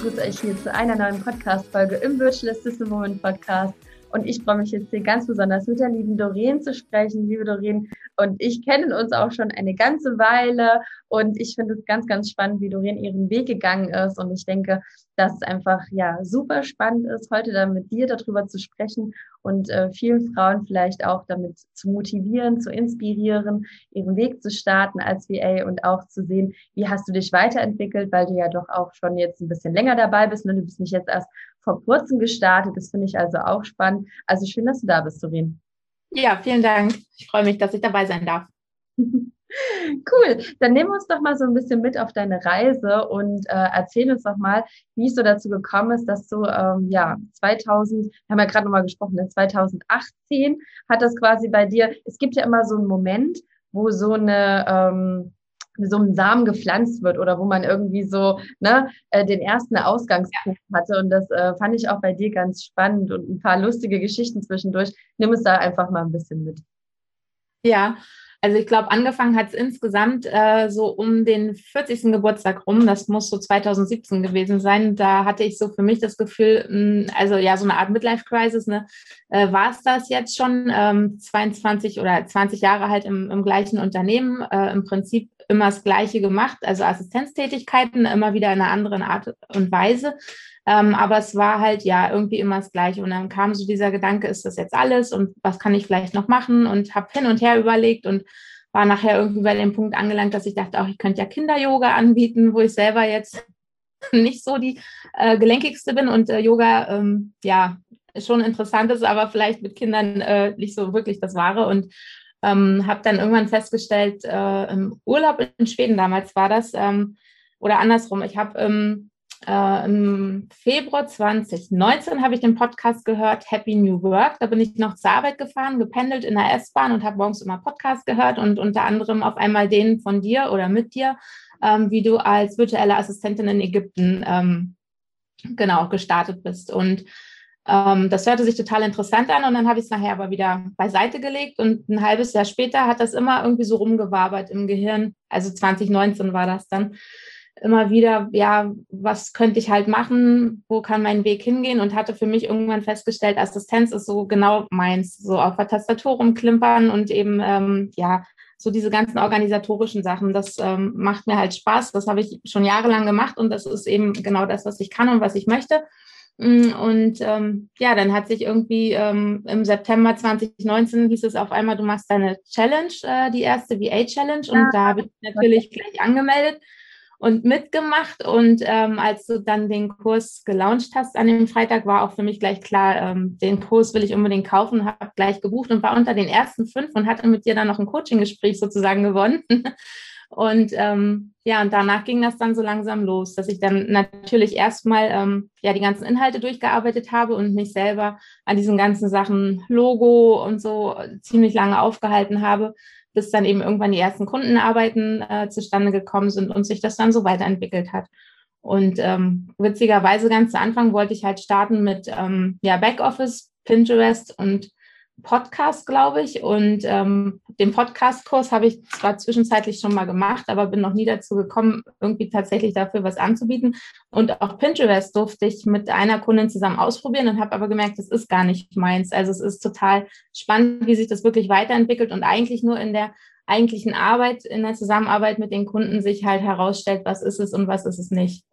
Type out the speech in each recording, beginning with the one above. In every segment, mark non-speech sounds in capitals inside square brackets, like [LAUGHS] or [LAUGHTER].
Begrüße euch hier zu einer neuen Podcast-Folge im Virtual Assistant Moment Podcast. Und ich freue mich jetzt hier ganz besonders mit der lieben Doreen zu sprechen. Liebe Doreen und ich kennen uns auch schon eine ganze Weile und ich finde es ganz, ganz spannend, wie Doreen ihren Weg gegangen ist. Und ich denke, dass es einfach ja super spannend ist, heute dann mit dir darüber zu sprechen und äh, vielen Frauen vielleicht auch damit zu motivieren, zu inspirieren, ihren Weg zu starten als VA und auch zu sehen, wie hast du dich weiterentwickelt, weil du ja doch auch schon jetzt ein bisschen länger dabei bist. Ne? Du bist nicht jetzt erst vor kurzem gestartet. Das finde ich also auch spannend. Also schön, dass du da bist, Doreen. Ja, vielen Dank. Ich freue mich, dass ich dabei sein darf. [LAUGHS] Cool, dann nehmen wir uns doch mal so ein bisschen mit auf deine Reise und äh, erzähl uns doch mal, wie es so dazu gekommen ist, dass du ähm, ja 2000, wir haben ja gerade nochmal gesprochen, 2018 ne, hat das quasi bei dir. Es gibt ja immer so einen Moment, wo so eine ähm, so ein Samen gepflanzt wird oder wo man irgendwie so ne, äh, den ersten Ausgangspunkt hatte. Und das äh, fand ich auch bei dir ganz spannend und ein paar lustige Geschichten zwischendurch. Nimm es da einfach mal ein bisschen mit. Ja, also ich glaube, angefangen hat es insgesamt äh, so um den 40. Geburtstag rum. Das muss so 2017 gewesen sein. Da hatte ich so für mich das Gefühl, mh, hm, also ja, so eine Art Midlife-Crisis. Ne? Äh, War es das jetzt schon? Ähm, 22 oder 20 Jahre halt im, im gleichen Unternehmen. Äh, Im Prinzip immer das Gleiche gemacht, also Assistenztätigkeiten, immer wieder in einer anderen Art und Weise. Ähm, aber es war halt ja irgendwie immer das Gleiche. Und dann kam so dieser Gedanke, ist das jetzt alles und was kann ich vielleicht noch machen? Und habe hin und her überlegt und war nachher irgendwie bei dem Punkt angelangt, dass ich dachte, auch ich könnte ja Kinder-Yoga anbieten, wo ich selber jetzt [LAUGHS] nicht so die äh, gelenkigste bin und äh, Yoga, ähm, ja, schon interessant ist, aber vielleicht mit Kindern äh, nicht so wirklich das Wahre. Und ähm, habe dann irgendwann festgestellt, äh, im Urlaub in Schweden damals war das, ähm, oder andersrum, ich habe ähm, äh, im Februar 2019 habe ich den Podcast gehört, Happy New Work. Da bin ich noch zur Arbeit gefahren, gependelt in der S-Bahn und habe morgens immer Podcast gehört und unter anderem auf einmal den von dir oder mit dir, ähm, wie du als virtuelle Assistentin in Ägypten ähm, genau gestartet bist. Und ähm, das hörte sich total interessant an und dann habe ich es nachher aber wieder beiseite gelegt und ein halbes Jahr später hat das immer irgendwie so rumgewabert im Gehirn. Also 2019 war das dann. Immer wieder, ja, was könnte ich halt machen, wo kann mein Weg hingehen? Und hatte für mich irgendwann festgestellt, Assistenz ist so genau meins, so auf der Tastatur rumklimpern und eben, ähm, ja, so diese ganzen organisatorischen Sachen, das ähm, macht mir halt Spaß, das habe ich schon jahrelang gemacht und das ist eben genau das, was ich kann und was ich möchte. Mm, und ähm, ja, dann hat sich irgendwie ähm, im September 2019 hieß es auf einmal, du machst deine Challenge, äh, die erste VA-Challenge. Und ja. da habe ich natürlich gleich angemeldet und mitgemacht. Und ähm, als du dann den Kurs gelauncht hast an dem Freitag, war auch für mich gleich klar, ähm, den Kurs will ich unbedingt kaufen, habe gleich gebucht und war unter den ersten fünf und hatte mit dir dann noch ein Coaching-Gespräch sozusagen gewonnen. [LAUGHS] Und ähm, ja, und danach ging das dann so langsam los, dass ich dann natürlich erstmal ähm, ja die ganzen Inhalte durchgearbeitet habe und mich selber an diesen ganzen Sachen Logo und so ziemlich lange aufgehalten habe, bis dann eben irgendwann die ersten Kundenarbeiten äh, zustande gekommen sind und sich das dann so weiterentwickelt hat. Und ähm, witzigerweise ganz zu Anfang wollte ich halt starten mit ähm, ja, Backoffice, Pinterest und Podcast, glaube ich. Und ähm, den Podcast-Kurs habe ich zwar zwischenzeitlich schon mal gemacht, aber bin noch nie dazu gekommen, irgendwie tatsächlich dafür was anzubieten. Und auch Pinterest durfte ich mit einer Kundin zusammen ausprobieren und habe aber gemerkt, das ist gar nicht meins. Also es ist total spannend, wie sich das wirklich weiterentwickelt und eigentlich nur in der eigentlichen Arbeit, in der Zusammenarbeit mit den Kunden sich halt herausstellt, was ist es und was ist es nicht.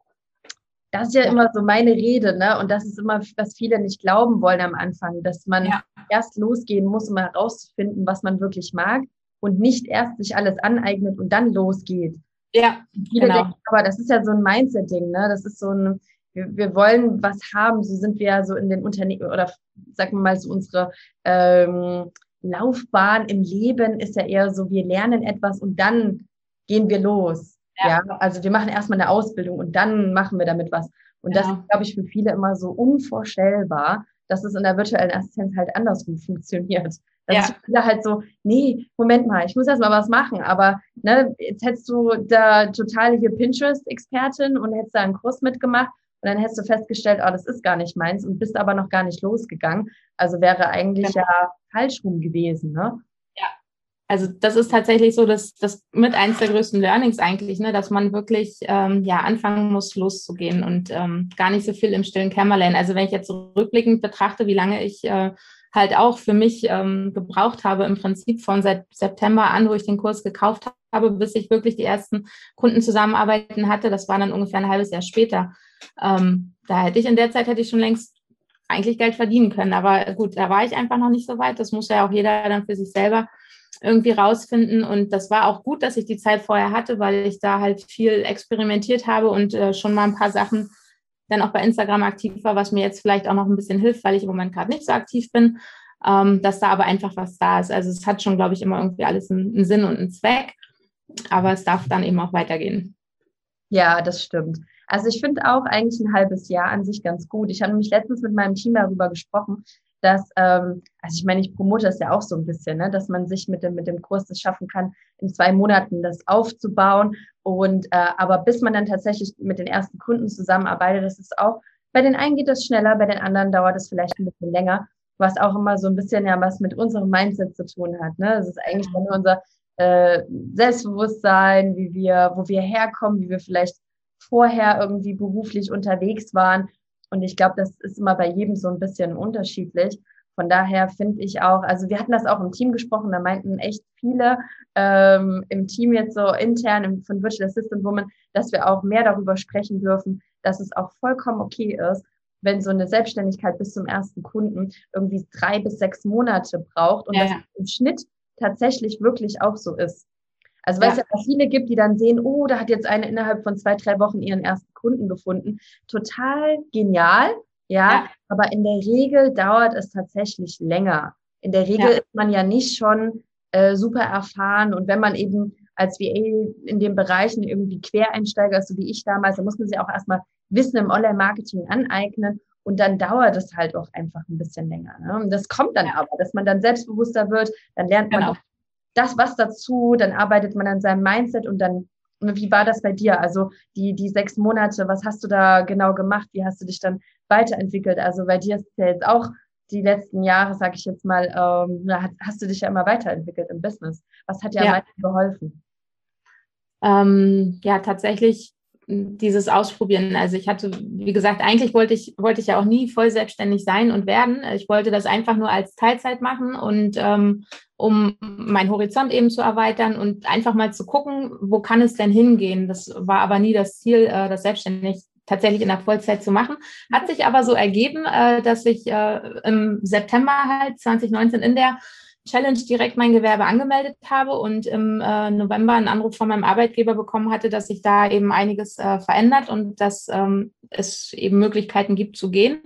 Das ist ja immer so meine Rede, ne? Und das ist immer, was viele nicht glauben wollen am Anfang, dass man ja. erst losgehen muss, um herauszufinden, was man wirklich mag und nicht erst sich alles aneignet und dann losgeht. Ja, viele genau. denken, aber das ist ja so ein Mindset-Ding, ne? Das ist so ein, wir, wir, wollen was haben, so sind wir ja so in den Unternehmen oder sagen wir mal so unsere ähm, Laufbahn im Leben ist ja eher so, wir lernen etwas und dann gehen wir los. Ja. ja. also wir machen erstmal eine Ausbildung und dann machen wir damit was. Und ja. das ist, glaube ich, für viele immer so unvorstellbar, dass es in der virtuellen Assistenz halt andersrum [LAUGHS] funktioniert. Dass ja. viele halt so, nee, Moment mal, ich muss erst mal was machen, aber ne, jetzt hättest du da totale hier Pinterest-Expertin und hättest da einen Kurs mitgemacht und dann hättest du festgestellt, oh, das ist gar nicht meins und bist aber noch gar nicht losgegangen. Also wäre eigentlich genau. ja falsch rum gewesen, ne? Also das ist tatsächlich so, dass das mit eins der größten Learnings eigentlich, ne, dass man wirklich ähm, ja anfangen muss, loszugehen und ähm, gar nicht so viel im stillen Kämmerlein. Also wenn ich jetzt rückblickend betrachte, wie lange ich äh, halt auch für mich ähm, gebraucht habe, im Prinzip von seit September an, wo ich den Kurs gekauft habe, bis ich wirklich die ersten Kunden zusammenarbeiten hatte, das war dann ungefähr ein halbes Jahr später. Ähm, da hätte ich in der Zeit hätte ich schon längst eigentlich Geld verdienen können. Aber gut, da war ich einfach noch nicht so weit. Das muss ja auch jeder dann für sich selber irgendwie rausfinden. Und das war auch gut, dass ich die Zeit vorher hatte, weil ich da halt viel experimentiert habe und äh, schon mal ein paar Sachen dann auch bei Instagram aktiv war, was mir jetzt vielleicht auch noch ein bisschen hilft, weil ich im Moment gerade nicht so aktiv bin, ähm, dass da aber einfach was da ist. Also es hat schon, glaube ich, immer irgendwie alles einen, einen Sinn und einen Zweck, aber es darf dann eben auch weitergehen. Ja, das stimmt. Also ich finde auch eigentlich ein halbes Jahr an sich ganz gut. Ich habe nämlich letztens mit meinem Team darüber gesprochen, dass, ähm, also ich meine, ich promote das ja auch so ein bisschen, ne, dass man sich mit dem, mit dem Kurs das schaffen kann, in zwei Monaten das aufzubauen. Und äh, aber bis man dann tatsächlich mit den ersten Kunden zusammenarbeitet, das ist auch, bei den einen geht das schneller, bei den anderen dauert es vielleicht ein bisschen länger, was auch immer so ein bisschen ja was mit unserem Mindset zu tun hat. Ne? Das ist eigentlich nur unser äh, Selbstbewusstsein, wie wir, wo wir herkommen, wie wir vielleicht vorher irgendwie beruflich unterwegs waren und ich glaube, das ist immer bei jedem so ein bisschen unterschiedlich. Von daher finde ich auch, also wir hatten das auch im Team gesprochen, da meinten echt viele ähm, im Team jetzt so intern im, von Virtual Assistant Woman, dass wir auch mehr darüber sprechen dürfen, dass es auch vollkommen okay ist, wenn so eine Selbstständigkeit bis zum ersten Kunden irgendwie drei bis sechs Monate braucht und ja, das im Schnitt tatsächlich wirklich auch so ist. Also weil ja. es ja viele gibt, die dann sehen, oh, da hat jetzt eine innerhalb von zwei, drei Wochen ihren ersten Kunden gefunden. Total genial, ja, ja. aber in der Regel dauert es tatsächlich länger. In der Regel ja. ist man ja nicht schon äh, super erfahren und wenn man eben als VA in den Bereichen irgendwie Quereinsteiger ist, so wie ich damals, dann muss man sich auch erstmal Wissen im Online-Marketing aneignen und dann dauert es halt auch einfach ein bisschen länger. Ne? Und das kommt dann aber, dass man dann selbstbewusster wird, dann lernt man genau das was dazu, dann arbeitet man an seinem Mindset und dann, wie war das bei dir? Also die, die sechs Monate, was hast du da genau gemacht? Wie hast du dich dann weiterentwickelt? Also bei dir ist ja jetzt auch die letzten Jahre, sag ich jetzt mal, ähm, hast du dich ja immer weiterentwickelt im Business. Was hat dir ja. am meisten geholfen? Ähm, ja, tatsächlich dieses Ausprobieren. Also ich hatte, wie gesagt, eigentlich wollte ich, wollte ich ja auch nie voll selbstständig sein und werden. Ich wollte das einfach nur als Teilzeit machen und ähm, um meinen Horizont eben zu erweitern und einfach mal zu gucken, wo kann es denn hingehen. Das war aber nie das Ziel, äh, das selbstständig tatsächlich in der Vollzeit zu machen. Hat sich aber so ergeben, äh, dass ich äh, im September halt 2019 in der Challenge direkt mein Gewerbe angemeldet habe und im äh, November einen Anruf von meinem Arbeitgeber bekommen hatte, dass sich da eben einiges äh, verändert und dass ähm, es eben Möglichkeiten gibt zu gehen.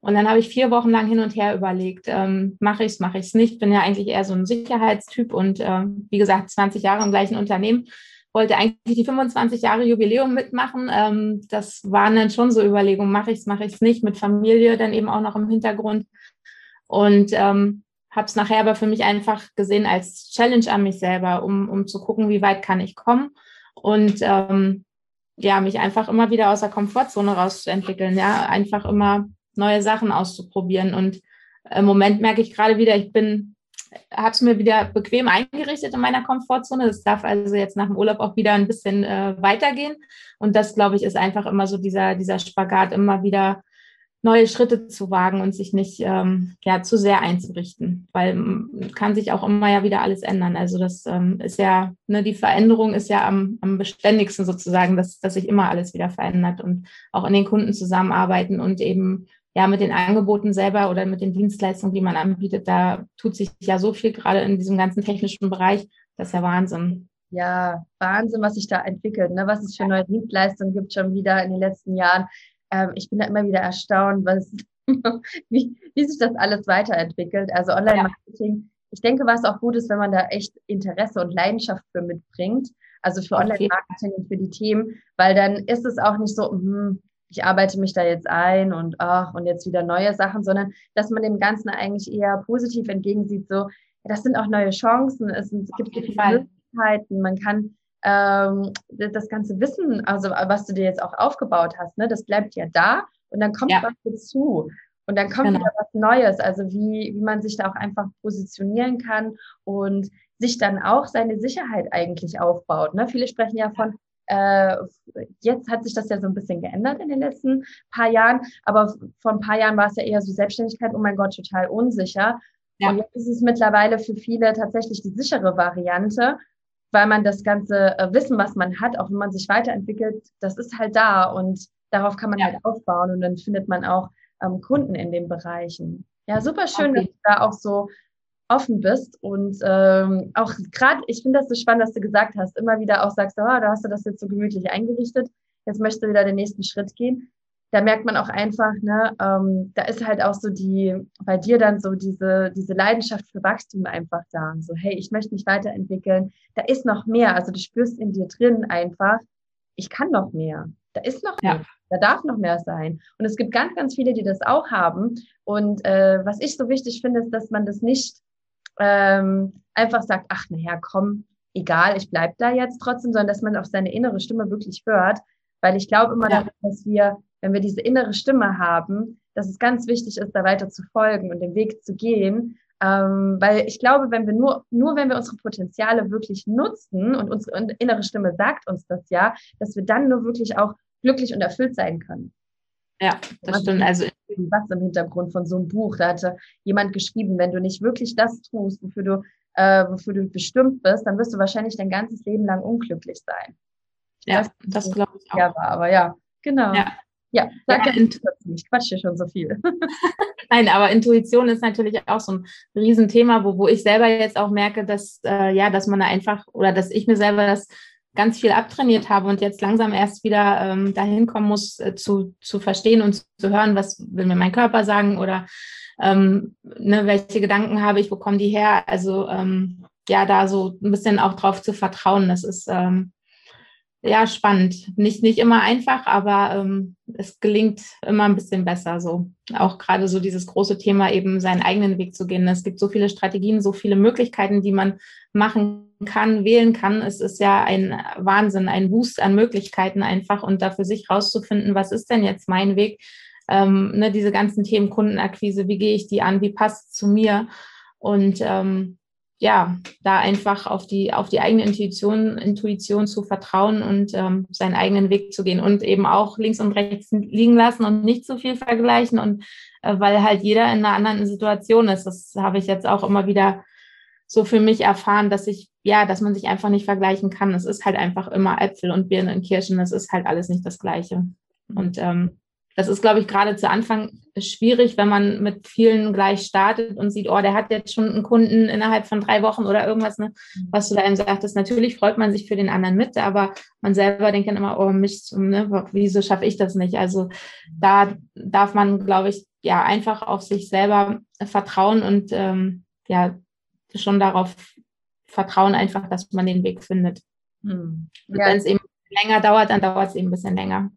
Und dann habe ich vier Wochen lang hin und her überlegt, ähm, mache ich es, mache ich es nicht. Bin ja eigentlich eher so ein Sicherheitstyp und äh, wie gesagt, 20 Jahre im gleichen Unternehmen. Wollte eigentlich die 25 Jahre Jubiläum mitmachen. Ähm, das waren dann schon so Überlegungen, mache ich es, mache ich es nicht, mit Familie dann eben auch noch im Hintergrund. Und ähm, habe es nachher aber für mich einfach gesehen als Challenge an mich selber, um, um zu gucken, wie weit kann ich kommen und ähm, ja, mich einfach immer wieder aus der Komfortzone rauszuentwickeln, ja, einfach immer neue Sachen auszuprobieren. Und im Moment merke ich gerade wieder, ich bin, habe es mir wieder bequem eingerichtet in meiner Komfortzone. Das darf also jetzt nach dem Urlaub auch wieder ein bisschen äh, weitergehen. Und das, glaube ich, ist einfach immer so dieser, dieser Spagat, immer wieder neue Schritte zu wagen und sich nicht ähm, ja, zu sehr einzurichten, weil kann sich auch immer ja wieder alles ändern. Also das ähm, ist ja, ne, die Veränderung ist ja am, am beständigsten sozusagen, dass, dass sich immer alles wieder verändert und auch in den Kunden zusammenarbeiten und eben ja mit den Angeboten selber oder mit den Dienstleistungen, die man anbietet, da tut sich ja so viel gerade in diesem ganzen technischen Bereich. Das ist ja Wahnsinn. Ja, Wahnsinn, was sich da entwickelt, ne? was es für neue Dienstleistungen gibt schon wieder in den letzten Jahren ähm, ich bin da immer wieder erstaunt, was, [LAUGHS] wie, wie sich das alles weiterentwickelt. Also Online-Marketing. Ja. Ich denke, was auch gut ist, wenn man da echt Interesse und Leidenschaft für mitbringt. Also für Online-Marketing und für die Themen, weil dann ist es auch nicht so, hm, ich arbeite mich da jetzt ein und ach, und jetzt wieder neue Sachen, sondern dass man dem Ganzen eigentlich eher positiv entgegensieht, so, das sind auch neue Chancen, es, gibt Möglichkeiten, man kann ähm, das ganze Wissen, also was du dir jetzt auch aufgebaut hast, ne, das bleibt ja da und dann kommt ja. was dazu. Und dann kommt genau. wieder was Neues, also wie, wie man sich da auch einfach positionieren kann. Und sich dann auch seine Sicherheit eigentlich aufbaut. Ne? Viele sprechen ja von, äh, jetzt hat sich das ja so ein bisschen geändert in den letzten paar Jahren, aber vor ein paar Jahren war es ja eher so Selbstständigkeit, oh mein Gott, total unsicher. Ja. Und jetzt ist es mittlerweile für viele tatsächlich die sichere Variante, weil man das ganze äh, Wissen, was man hat, auch wenn man sich weiterentwickelt, das ist halt da und darauf kann man ja. halt aufbauen und dann findet man auch ähm, Kunden in den Bereichen. Ja, super schön, okay. dass du da auch so offen bist und ähm, auch gerade, ich finde das so spannend, dass du gesagt hast, immer wieder auch sagst, oh, da hast du das jetzt so gemütlich eingerichtet, jetzt möchtest du wieder den nächsten Schritt gehen. Da merkt man auch einfach, ne, ähm, da ist halt auch so die, bei dir dann so diese, diese Leidenschaft für Wachstum einfach da. So, hey, ich möchte mich weiterentwickeln, da ist noch mehr. Also du spürst in dir drin einfach, ich kann noch mehr. Da ist noch ja. mehr. Da darf noch mehr sein. Und es gibt ganz, ganz viele, die das auch haben. Und äh, was ich so wichtig finde, ist, dass man das nicht ähm, einfach sagt, ach naja, komm, egal, ich bleib da jetzt trotzdem, sondern dass man auf seine innere Stimme wirklich hört. Weil ich glaube immer, ja. daran, dass wir, wenn wir diese innere Stimme haben, dass es ganz wichtig ist, da weiter zu folgen und den Weg zu gehen. Ähm, weil ich glaube, wenn wir nur, nur wenn wir unsere Potenziale wirklich nutzen und unsere innere Stimme sagt uns das ja, dass wir dann nur wirklich auch glücklich und erfüllt sein können. Ja, das stimmt. Also was im Hintergrund von so einem Buch. Da hatte jemand geschrieben, wenn du nicht wirklich das tust, wofür du, äh, wofür du bestimmt bist, dann wirst du wahrscheinlich dein ganzes Leben lang unglücklich sein. Ja, das, das glaube ich auch. Ja, war, aber ja, genau. Ja, ja sag ja, ja ich quatsche schon so viel. [LAUGHS] Nein, aber Intuition ist natürlich auch so ein Riesenthema, wo, wo ich selber jetzt auch merke, dass, äh, ja, dass man da einfach oder dass ich mir selber das ganz viel abtrainiert habe und jetzt langsam erst wieder ähm, dahin kommen muss, äh, zu, zu verstehen und zu hören, was will mir mein Körper sagen oder ähm, ne, welche Gedanken habe ich, wo kommen die her? Also ähm, ja, da so ein bisschen auch drauf zu vertrauen, das ist ähm, ja spannend. Nicht, nicht immer einfach, aber ähm, es gelingt immer ein bisschen besser. So auch gerade so dieses große Thema, eben seinen eigenen Weg zu gehen. Es gibt so viele Strategien, so viele Möglichkeiten, die man machen kann, wählen kann. Es ist ja ein Wahnsinn, ein Boost an Möglichkeiten einfach und da für sich rauszufinden, was ist denn jetzt mein Weg? Ähm, ne, diese ganzen Themen Kundenakquise, wie gehe ich die an, wie passt es zu mir? Und ähm, ja, da einfach auf die, auf die eigene Intuition, Intuition zu vertrauen und ähm, seinen eigenen Weg zu gehen und eben auch links und rechts liegen lassen und nicht zu viel vergleichen und äh, weil halt jeder in einer anderen Situation ist. Das habe ich jetzt auch immer wieder so für mich erfahren, dass ich, ja, dass man sich einfach nicht vergleichen kann. Es ist halt einfach immer Äpfel und Birnen und Kirschen. Es ist halt alles nicht das Gleiche. Und ähm, das ist, glaube ich, gerade zu Anfang schwierig, wenn man mit vielen gleich startet und sieht, oh, der hat jetzt schon einen Kunden innerhalb von drei Wochen oder irgendwas, ne, was du da eben sagtest. Natürlich freut man sich für den anderen mit, aber man selber denkt dann immer, oh Mist, ne, wieso schaffe ich das nicht? Also da darf man, glaube ich, ja, einfach auf sich selber vertrauen und ähm, ja, schon darauf vertrauen, einfach, dass man den Weg findet. Hm. Ja. Wenn es eben länger dauert, dann dauert es eben ein bisschen länger.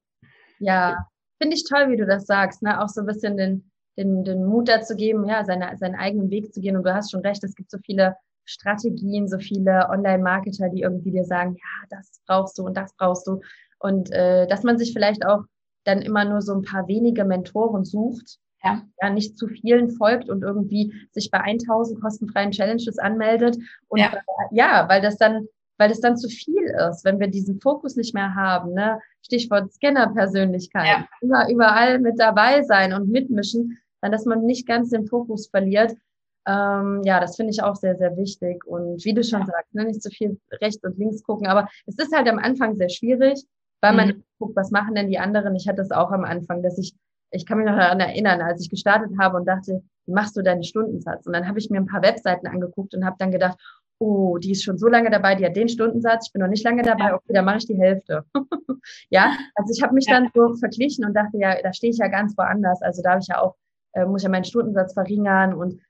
Ja, finde ich toll, wie du das sagst, ne? Auch so ein bisschen den, den, den Mut dazu geben, ja, seine, seinen eigenen Weg zu gehen. Und du hast schon recht, es gibt so viele Strategien, so viele Online-Marketer, die irgendwie dir sagen, ja, das brauchst du und das brauchst du. Und äh, dass man sich vielleicht auch dann immer nur so ein paar wenige Mentoren sucht, ja. ja, nicht zu vielen folgt und irgendwie sich bei 1000 kostenfreien Challenges anmeldet. Und ja, ja weil das dann weil es dann zu viel ist, wenn wir diesen Fokus nicht mehr haben. Ne? Stichwort Scanner-Persönlichkeit. Ja. Immer überall mit dabei sein und mitmischen, dann dass man nicht ganz den Fokus verliert. Ähm, ja, das finde ich auch sehr, sehr wichtig. Und wie du schon ja. sagst, ne, nicht zu viel rechts und links gucken. Aber es ist halt am Anfang sehr schwierig, weil mhm. man guckt, was machen denn die anderen. Ich hatte das auch am Anfang, dass ich, ich kann mich noch daran erinnern, als ich gestartet habe und dachte, wie machst du deinen Stundensatz? Und dann habe ich mir ein paar Webseiten angeguckt und habe dann gedacht, oh, die ist schon so lange dabei, die hat den Stundensatz, ich bin noch nicht lange dabei, okay, dann mache ich die Hälfte. [LAUGHS] ja, also ich habe mich dann so verglichen und dachte, ja, da stehe ich ja ganz woanders. Also da habe ich ja auch, äh, muss ja meinen Stundensatz verringern und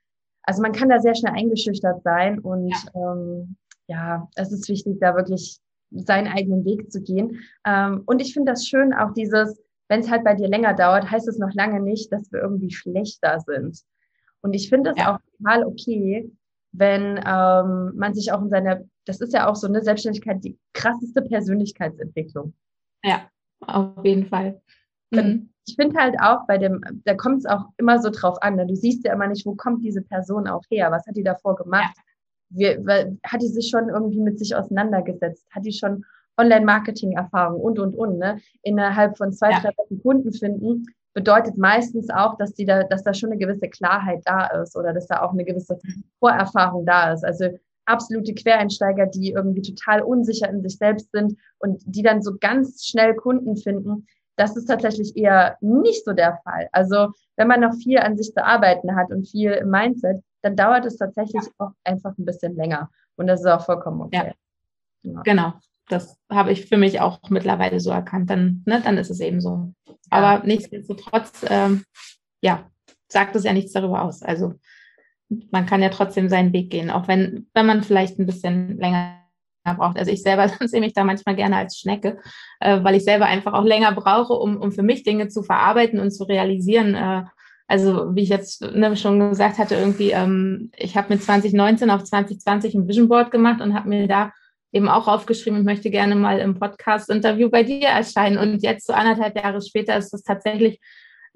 also man kann da sehr schnell eingeschüchtert sein und ja, ähm, ja es ist wichtig, da wirklich seinen eigenen Weg zu gehen. Ähm, und ich finde das schön, auch dieses, wenn es halt bei dir länger dauert, heißt es noch lange nicht, dass wir irgendwie schlechter sind. Und ich finde das ja. auch total okay, wenn ähm, man sich auch in seiner, das ist ja auch so eine Selbstständigkeit, die krasseste Persönlichkeitsentwicklung. Ja, auf jeden Fall. Mhm. Ich finde halt auch bei dem, da kommt es auch immer so drauf an. Ne? Du siehst ja immer nicht, wo kommt diese Person auch her, was hat die davor gemacht. Ja. wir, hat die sich schon irgendwie mit sich auseinandergesetzt? Hat die schon Online-Marketing-Erfahrung und, und, und, ne? Innerhalb von zwei, ja. drei Wochen Kunden finden, bedeutet meistens auch, dass die da, dass da schon eine gewisse Klarheit da ist oder dass da auch eine gewisse Vorerfahrung da ist. Also absolute Quereinsteiger, die irgendwie total unsicher in sich selbst sind und die dann so ganz schnell Kunden finden, das ist tatsächlich eher nicht so der Fall. Also wenn man noch viel an sich zu arbeiten hat und viel im Mindset, dann dauert es tatsächlich ja. auch einfach ein bisschen länger. Und das ist auch vollkommen okay. Ja. Ja. Genau. Das habe ich für mich auch mittlerweile so erkannt. Dann, ne, dann ist es eben so. Aber nichtsdestotrotz, ähm, ja, sagt es ja nichts darüber aus. Also man kann ja trotzdem seinen Weg gehen, auch wenn, wenn man vielleicht ein bisschen länger braucht. Also ich selber [LAUGHS] sehe mich da manchmal gerne als Schnecke, äh, weil ich selber einfach auch länger brauche, um, um für mich Dinge zu verarbeiten und zu realisieren. Äh, also wie ich jetzt ne, schon gesagt hatte, irgendwie, ähm, ich habe mit 2019 auf 2020 ein Vision Board gemacht und habe mir da eben auch aufgeschrieben, ich möchte gerne mal im Podcast-Interview bei dir erscheinen. Und jetzt so anderthalb Jahre später ist das tatsächlich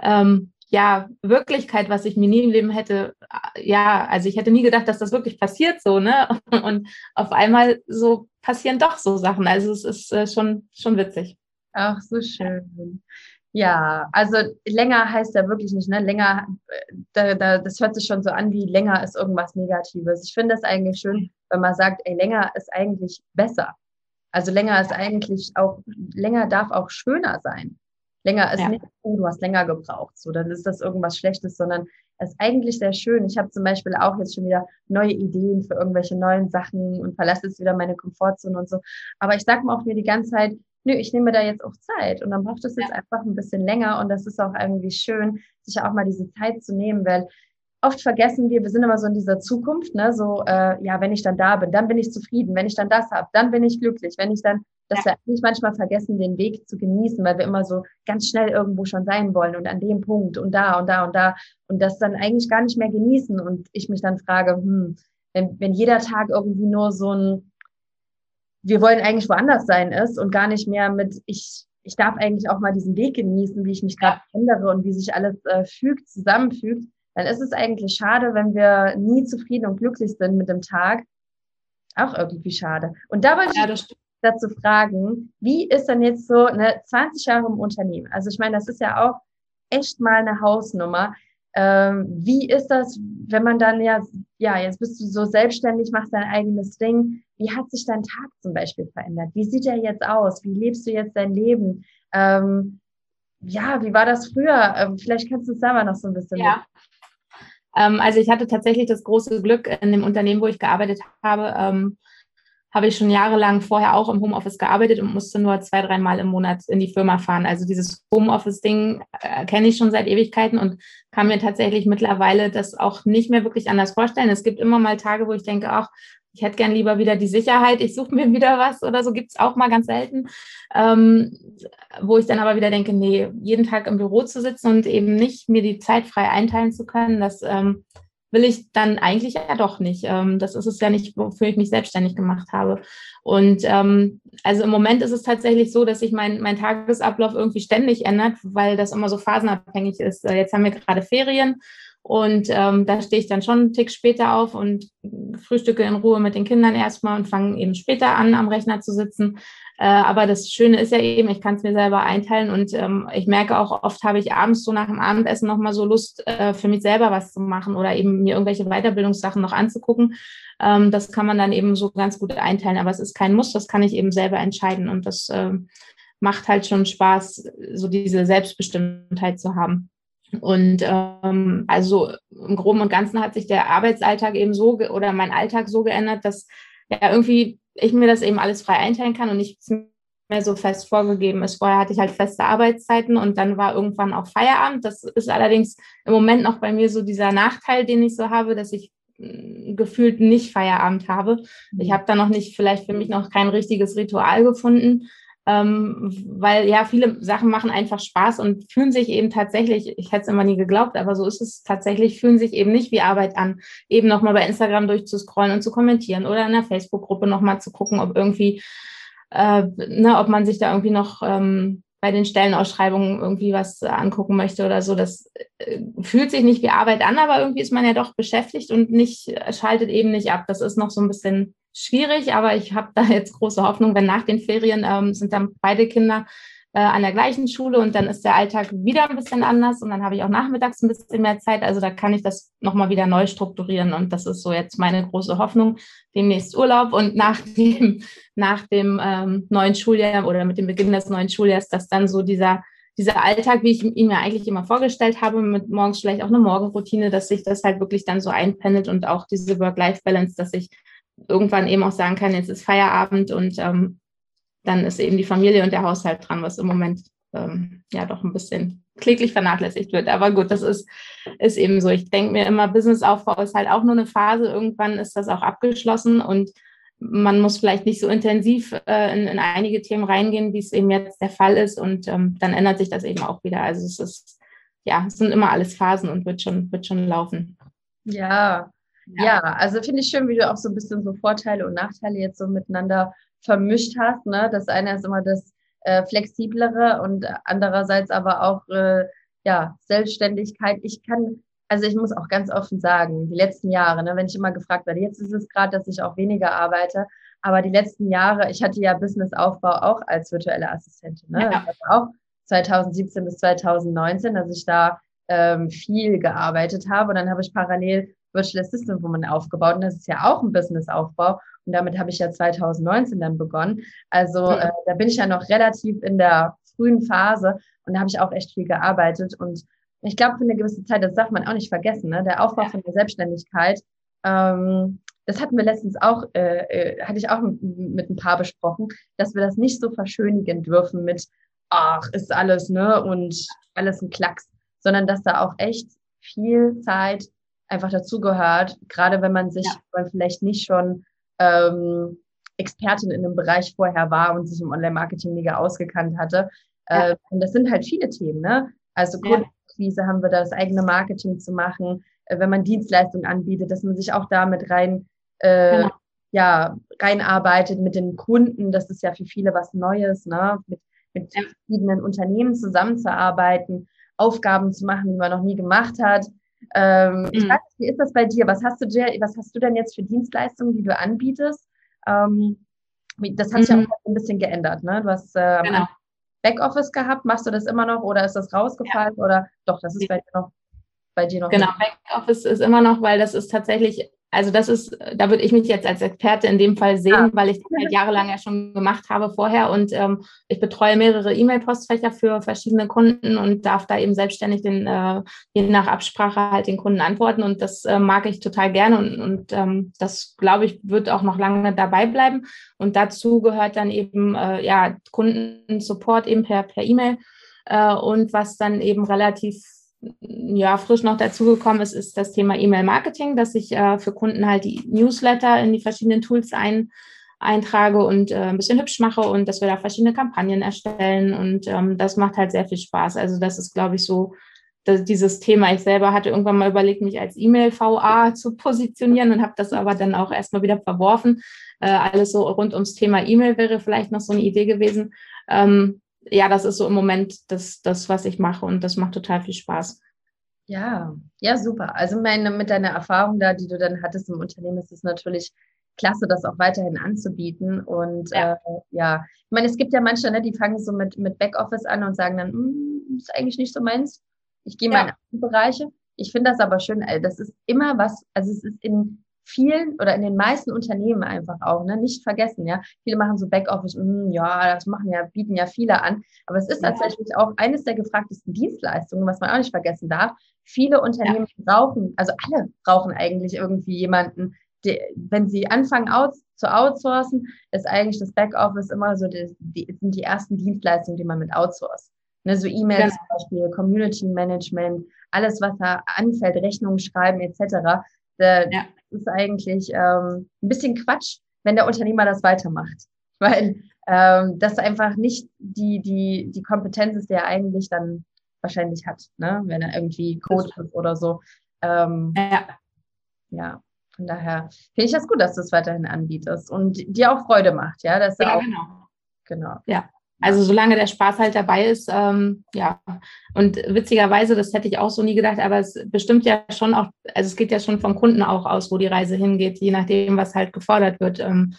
ähm, ja, Wirklichkeit, was ich mir nie im Leben hätte, ja, also ich hätte nie gedacht, dass das wirklich passiert so, ne? [LAUGHS] Und auf einmal so passieren doch so Sachen. Also es ist äh, schon, schon witzig. Ach, so schön. Ja, also länger heißt ja wirklich nicht, ne? Länger, äh, da, da, das hört sich schon so an, wie länger ist irgendwas Negatives. Ich finde das eigentlich schön, wenn man sagt, ey, länger ist eigentlich besser. Also länger ist eigentlich auch, länger darf auch schöner sein. Länger ist ja. nicht, oh, du hast länger gebraucht, so, dann ist das irgendwas Schlechtes, sondern es ist eigentlich sehr schön. Ich habe zum Beispiel auch jetzt schon wieder neue Ideen für irgendwelche neuen Sachen und verlasse jetzt wieder meine Komfortzone und so. Aber ich sage mir auch mir die ganze Zeit, nö, ich nehme da jetzt auch Zeit. Und dann braucht es jetzt ja. einfach ein bisschen länger. Und das ist auch irgendwie schön, sich auch mal diese Zeit zu nehmen, weil oft vergessen wir, wir sind immer so in dieser Zukunft, ne, so, äh, ja, wenn ich dann da bin, dann bin ich zufrieden, wenn ich dann das habe, dann bin ich glücklich, wenn ich dann dass ja. wir eigentlich manchmal vergessen, den Weg zu genießen, weil wir immer so ganz schnell irgendwo schon sein wollen und an dem Punkt und da und da und da und das dann eigentlich gar nicht mehr genießen. Und ich mich dann frage, hm, wenn, wenn jeder Tag irgendwie nur so ein, wir wollen eigentlich woanders sein ist und gar nicht mehr mit, ich, ich darf eigentlich auch mal diesen Weg genießen, wie ich mich gerade ändere und wie sich alles äh, fügt, zusammenfügt, dann ist es eigentlich schade, wenn wir nie zufrieden und glücklich sind mit dem Tag. Auch irgendwie schade. Und da wollte ja, ich dazu fragen, wie ist denn jetzt so eine 20 Jahre im Unternehmen? Also ich meine, das ist ja auch echt mal eine Hausnummer. Ähm, wie ist das, wenn man dann ja, ja, jetzt bist du so selbstständig, machst dein eigenes Ding. Wie hat sich dein Tag zum Beispiel verändert? Wie sieht er jetzt aus? Wie lebst du jetzt dein Leben? Ähm, ja, wie war das früher? Ähm, vielleicht kannst du es selber noch so ein bisschen. Ja. Ähm, also ich hatte tatsächlich das große Glück in dem Unternehmen, wo ich gearbeitet habe, ähm, habe ich schon jahrelang vorher auch im Homeoffice gearbeitet und musste nur zwei, dreimal im Monat in die Firma fahren. Also dieses Homeoffice-Ding äh, kenne ich schon seit Ewigkeiten und kann mir tatsächlich mittlerweile das auch nicht mehr wirklich anders vorstellen. Es gibt immer mal Tage, wo ich denke, ach, ich hätte gern lieber wieder die Sicherheit, ich suche mir wieder was oder so, gibt es auch mal ganz selten, ähm, wo ich dann aber wieder denke, nee, jeden Tag im Büro zu sitzen und eben nicht mir die Zeit frei einteilen zu können, das ähm, will ich dann eigentlich ja doch nicht. Ähm, das ist es ja nicht, wofür ich mich selbstständig gemacht habe. Und ähm, also im Moment ist es tatsächlich so, dass sich mein, mein Tagesablauf irgendwie ständig ändert, weil das immer so phasenabhängig ist. Äh, jetzt haben wir gerade Ferien und ähm, da stehe ich dann schon einen Tick später auf und frühstücke in Ruhe mit den Kindern erstmal und fange eben später an, am Rechner zu sitzen. Äh, aber das Schöne ist ja eben, ich kann es mir selber einteilen und ähm, ich merke auch, oft habe ich abends so nach dem Abendessen nochmal so Lust, äh, für mich selber was zu machen oder eben mir irgendwelche Weiterbildungssachen noch anzugucken. Ähm, das kann man dann eben so ganz gut einteilen, aber es ist kein Muss, das kann ich eben selber entscheiden und das äh, macht halt schon Spaß, so diese Selbstbestimmtheit zu haben. Und ähm, also im Groben und Ganzen hat sich der Arbeitsalltag eben so oder mein Alltag so geändert, dass ja irgendwie ich mir das eben alles frei einteilen kann und nichts mehr so fest vorgegeben ist. Vorher hatte ich halt feste Arbeitszeiten und dann war irgendwann auch Feierabend. Das ist allerdings im Moment noch bei mir so dieser Nachteil, den ich so habe, dass ich mm, gefühlt nicht Feierabend habe. Ich habe da noch nicht, vielleicht für mich noch kein richtiges Ritual gefunden ähm, weil ja, viele Sachen machen einfach Spaß und fühlen sich eben tatsächlich, ich hätte es immer nie geglaubt, aber so ist es tatsächlich, fühlen sich eben nicht wie Arbeit an, eben nochmal bei Instagram durchzuscrollen und zu kommentieren oder in der Facebook-Gruppe nochmal zu gucken, ob irgendwie, äh, ne, ob man sich da irgendwie noch ähm, bei den Stellenausschreibungen irgendwie was angucken möchte oder so. Das äh, fühlt sich nicht wie Arbeit an, aber irgendwie ist man ja doch beschäftigt und nicht, schaltet eben nicht ab. Das ist noch so ein bisschen schwierig, aber ich habe da jetzt große Hoffnung, wenn nach den Ferien ähm, sind dann beide Kinder äh, an der gleichen Schule und dann ist der Alltag wieder ein bisschen anders und dann habe ich auch nachmittags ein bisschen mehr Zeit. Also da kann ich das nochmal wieder neu strukturieren und das ist so jetzt meine große Hoffnung. Demnächst Urlaub und nach [LAUGHS] dem, nach dem ähm, neuen Schuljahr oder mit dem Beginn des neuen Schuljahres, dass dann so dieser dieser Alltag, wie ich ihn mir eigentlich immer vorgestellt habe, mit morgens vielleicht auch eine Morgenroutine, dass sich das halt wirklich dann so einpendelt und auch diese Work-Life-Balance, dass ich irgendwann eben auch sagen kann, jetzt ist Feierabend und ähm, dann ist eben die Familie und der Haushalt dran, was im Moment ähm, ja doch ein bisschen kläglich vernachlässigt wird. Aber gut, das ist, ist eben so. Ich denke mir immer, Businessaufbau ist halt auch nur eine Phase. Irgendwann ist das auch abgeschlossen und man muss vielleicht nicht so intensiv äh, in, in, einige Themen reingehen, wie es eben jetzt der Fall ist. Und ähm, dann ändert sich das eben auch wieder. Also es ist, ja, es sind immer alles Phasen und wird schon, wird schon laufen. Ja, ja, ja also finde ich schön, wie du auch so ein bisschen so Vorteile und Nachteile jetzt so miteinander vermischt hast. Ne? Das eine ist immer das äh, Flexiblere und andererseits aber auch äh, ja, Selbstständigkeit. Ich kann, also ich muss auch ganz offen sagen, die letzten Jahre, ne, wenn ich immer gefragt werde, jetzt ist es gerade, dass ich auch weniger arbeite, aber die letzten Jahre, ich hatte ja Businessaufbau auch als virtuelle Assistentin. Ne? Ja. auch 2017 bis 2019, dass ich da ähm, viel gearbeitet habe. Und dann habe ich parallel Virtual Assistant Woman aufgebaut. Und das ist ja auch ein Businessaufbau. Und damit habe ich ja 2019 dann begonnen. Also äh, da bin ich ja noch relativ in der frühen Phase und da habe ich auch echt viel gearbeitet. Und ich glaube, für eine gewisse Zeit, das darf man auch nicht vergessen, ne? der Aufbau von der Selbstständigkeit, ähm, das hatten wir letztens auch, äh, äh, hatte ich auch mit, mit ein paar besprochen, dass wir das nicht so verschönigen dürfen mit, ach, ist alles, ne, und alles ein Klacks, sondern dass da auch echt viel Zeit einfach dazugehört, gerade wenn man sich ja. vielleicht nicht schon ähm, Expertin in einem Bereich vorher war und sich im Online-Marketing mega ausgekannt hatte. Ja. Äh, und das sind halt viele Themen, ne? Also Kundenkrise ja. haben wir das eigene Marketing zu machen, äh, wenn man Dienstleistungen anbietet, dass man sich auch damit rein äh, genau. ja, reinarbeitet mit den Kunden. Das ist ja für viele was Neues, ne? Mit, mit verschiedenen Unternehmen zusammenzuarbeiten, Aufgaben zu machen, die man noch nie gemacht hat. Ähm, mhm. Ich weiß nicht, wie ist das bei dir? Was hast du dir, was hast du denn jetzt für Dienstleistungen, die du anbietest? Ähm, das hat sich mhm. ja auch ein bisschen geändert, ne? Du hast äh, genau. Backoffice gehabt, machst du das immer noch oder ist das rausgefallen ja. oder doch, das ist bei dir noch bei dir noch. Genau, Backoffice ist immer noch, weil das ist tatsächlich also das ist, da würde ich mich jetzt als Experte in dem Fall sehen, ja. weil ich das halt jahrelang ja schon gemacht habe vorher und ähm, ich betreue mehrere E-Mail-Postfächer für verschiedene Kunden und darf da eben selbstständig den, äh, je nach Absprache halt den Kunden antworten und das äh, mag ich total gerne und, und ähm, das glaube ich wird auch noch lange dabei bleiben und dazu gehört dann eben äh, ja Kundensupport eben per per E-Mail äh, und was dann eben relativ ja, frisch noch dazugekommen ist, ist das Thema E-Mail-Marketing, dass ich äh, für Kunden halt die Newsletter in die verschiedenen Tools ein, eintrage und äh, ein bisschen hübsch mache und dass wir da verschiedene Kampagnen erstellen und ähm, das macht halt sehr viel Spaß. Also das ist, glaube ich, so dass dieses Thema. Ich selber hatte irgendwann mal überlegt, mich als E-Mail-VA zu positionieren und habe das aber dann auch erstmal wieder verworfen. Äh, alles so rund ums Thema E-Mail wäre vielleicht noch so eine Idee gewesen. Ähm, ja, das ist so im Moment das, das, was ich mache und das macht total viel Spaß. Ja, ja, super. Also meine, mit deiner Erfahrung da, die du dann hattest im Unternehmen, ist es natürlich klasse, das auch weiterhin anzubieten. Und ja, äh, ja. ich meine, es gibt ja manche, ne, die fangen so mit, mit Backoffice an und sagen dann, hm, ist eigentlich nicht so meins. Ich gehe mal ja. in andere Bereiche. Ich finde das aber schön, das ist immer was, also es ist in vielen oder in den meisten Unternehmen einfach auch, ne, nicht vergessen, ja. Viele machen so Backoffice, mm, ja, das machen ja, bieten ja viele an. Aber es ist ja. tatsächlich auch eines der gefragtesten Dienstleistungen, was man auch nicht vergessen darf. Viele Unternehmen ja. brauchen, also alle brauchen eigentlich irgendwie jemanden, die, wenn sie anfangen out, zu outsourcen, ist eigentlich das Backoffice immer so, die, die, sind die ersten Dienstleistungen, die man mit outsourced. Ne, so E-Mails ja. zum Beispiel, Community Management, alles, was da anfällt, Rechnungen schreiben etc. Da, ja ist eigentlich ähm, ein bisschen Quatsch, wenn der Unternehmer das weitermacht. [LAUGHS] Weil ähm, das einfach nicht die, die, die Kompetenz ist, die er eigentlich dann wahrscheinlich hat, ne? wenn er irgendwie Coach ist oder so. Ähm, ja. ja, von daher finde ich das gut, dass du es weiterhin anbietest und dir auch Freude macht, ja. Das ja, auch, genau. Genau. Ja. Also solange der Spaß halt dabei ist, ähm, ja. Und witzigerweise, das hätte ich auch so nie gedacht, aber es bestimmt ja schon auch, also es geht ja schon vom Kunden auch aus, wo die Reise hingeht, je nachdem, was halt gefordert wird. Ähm,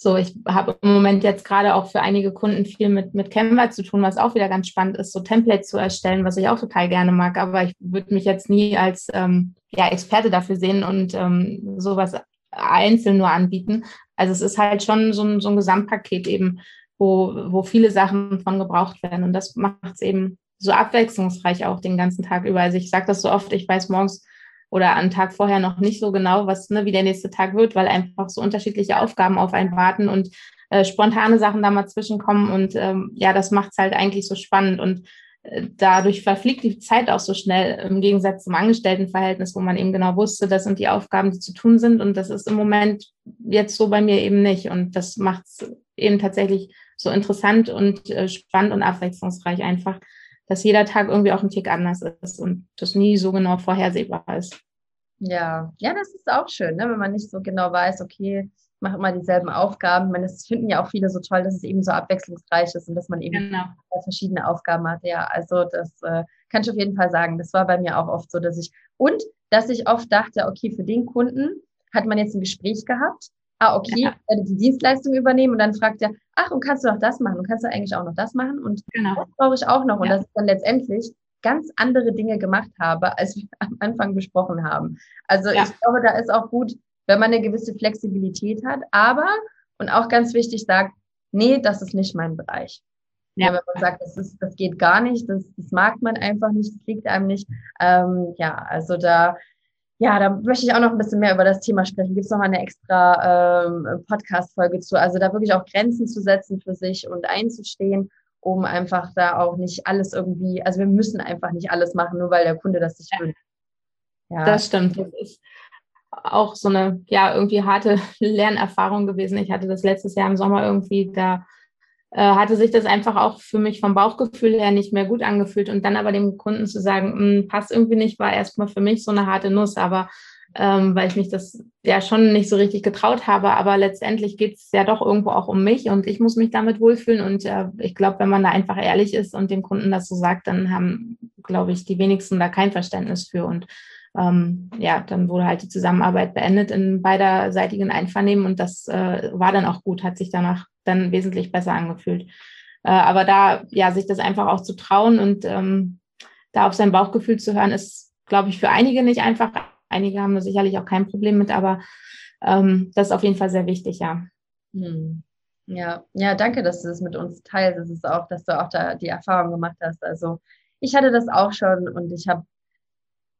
so, ich habe im Moment jetzt gerade auch für einige Kunden viel mit, mit Canva zu tun, was auch wieder ganz spannend ist, so Templates zu erstellen, was ich auch total gerne mag. Aber ich würde mich jetzt nie als ähm, ja, Experte dafür sehen und ähm, sowas einzeln nur anbieten. Also es ist halt schon so ein, so ein Gesamtpaket eben, wo, wo viele Sachen von gebraucht werden. Und das macht es eben so abwechslungsreich auch den ganzen Tag über. Also ich sage das so oft, ich weiß morgens oder einen Tag vorher noch nicht so genau, was, ne, wie der nächste Tag wird, weil einfach so unterschiedliche Aufgaben auf einen warten und äh, spontane Sachen da mal zwischenkommen. Und ähm, ja, das macht es halt eigentlich so spannend. Und äh, dadurch verfliegt die Zeit auch so schnell im Gegensatz zum Angestelltenverhältnis, wo man eben genau wusste, das sind die Aufgaben, die zu tun sind. Und das ist im Moment jetzt so bei mir eben nicht. Und das macht es eben tatsächlich so interessant und äh, spannend und abwechslungsreich einfach dass jeder Tag irgendwie auch ein Tick anders ist und das nie so genau vorhersehbar ist. Ja, ja, das ist auch schön, ne? wenn man nicht so genau weiß, okay, ich mache immer dieselben Aufgaben. Ich meine, das finden ja auch viele so toll, dass es eben so abwechslungsreich ist und dass man eben genau. verschiedene Aufgaben hat. Ja, also das äh, kann ich auf jeden Fall sagen. Das war bei mir auch oft so, dass ich, und dass ich oft dachte, okay, für den Kunden hat man jetzt ein Gespräch gehabt ah, okay, ja. werde die Dienstleistung übernehmen und dann fragt er, ach, und kannst du noch das machen und kannst du eigentlich auch noch das machen und genau. das brauche ich auch noch ja. und dass ich dann letztendlich ganz andere Dinge gemacht habe, [LAUGHS] als wir am Anfang besprochen haben. Also ja. ich glaube, da ist auch gut, wenn man eine gewisse Flexibilität hat, aber und auch ganz wichtig sagt, nee, das ist nicht mein Bereich. Ja. Wenn man sagt, das, ist, das geht gar nicht, das, das mag man einfach nicht, das liegt einem nicht. Ähm, ja, also da ja, da möchte ich auch noch ein bisschen mehr über das Thema sprechen. Gibt es noch mal eine extra ähm, Podcast-Folge zu? Also da wirklich auch Grenzen zu setzen für sich und einzustehen, um einfach da auch nicht alles irgendwie, also wir müssen einfach nicht alles machen, nur weil der Kunde das sich wünscht. Ja. Das stimmt. Das ist auch so eine, ja, irgendwie harte [LAUGHS] Lernerfahrung gewesen. Ich hatte das letztes Jahr im Sommer irgendwie, da hatte sich das einfach auch für mich vom Bauchgefühl her nicht mehr gut angefühlt. Und dann aber dem Kunden zu sagen, hm, passt irgendwie nicht, war erstmal für mich so eine harte Nuss. Aber ähm, weil ich mich das ja schon nicht so richtig getraut habe. Aber letztendlich geht es ja doch irgendwo auch um mich und ich muss mich damit wohlfühlen. Und äh, ich glaube, wenn man da einfach ehrlich ist und dem Kunden das so sagt, dann haben, glaube ich, die wenigsten da kein Verständnis für. Und ähm, ja, dann wurde halt die Zusammenarbeit beendet in beiderseitigen Einvernehmen und das äh, war dann auch gut, hat sich danach dann wesentlich besser angefühlt. Äh, aber da, ja, sich das einfach auch zu trauen und ähm, da auf sein Bauchgefühl zu hören, ist, glaube ich, für einige nicht einfach. Einige haben da sicherlich auch kein Problem mit, aber ähm, das ist auf jeden Fall sehr wichtig, ja. Hm. Ja, ja, danke, dass du das mit uns teilst. Es ist auch, dass du auch da die Erfahrung gemacht hast. Also ich hatte das auch schon und ich habe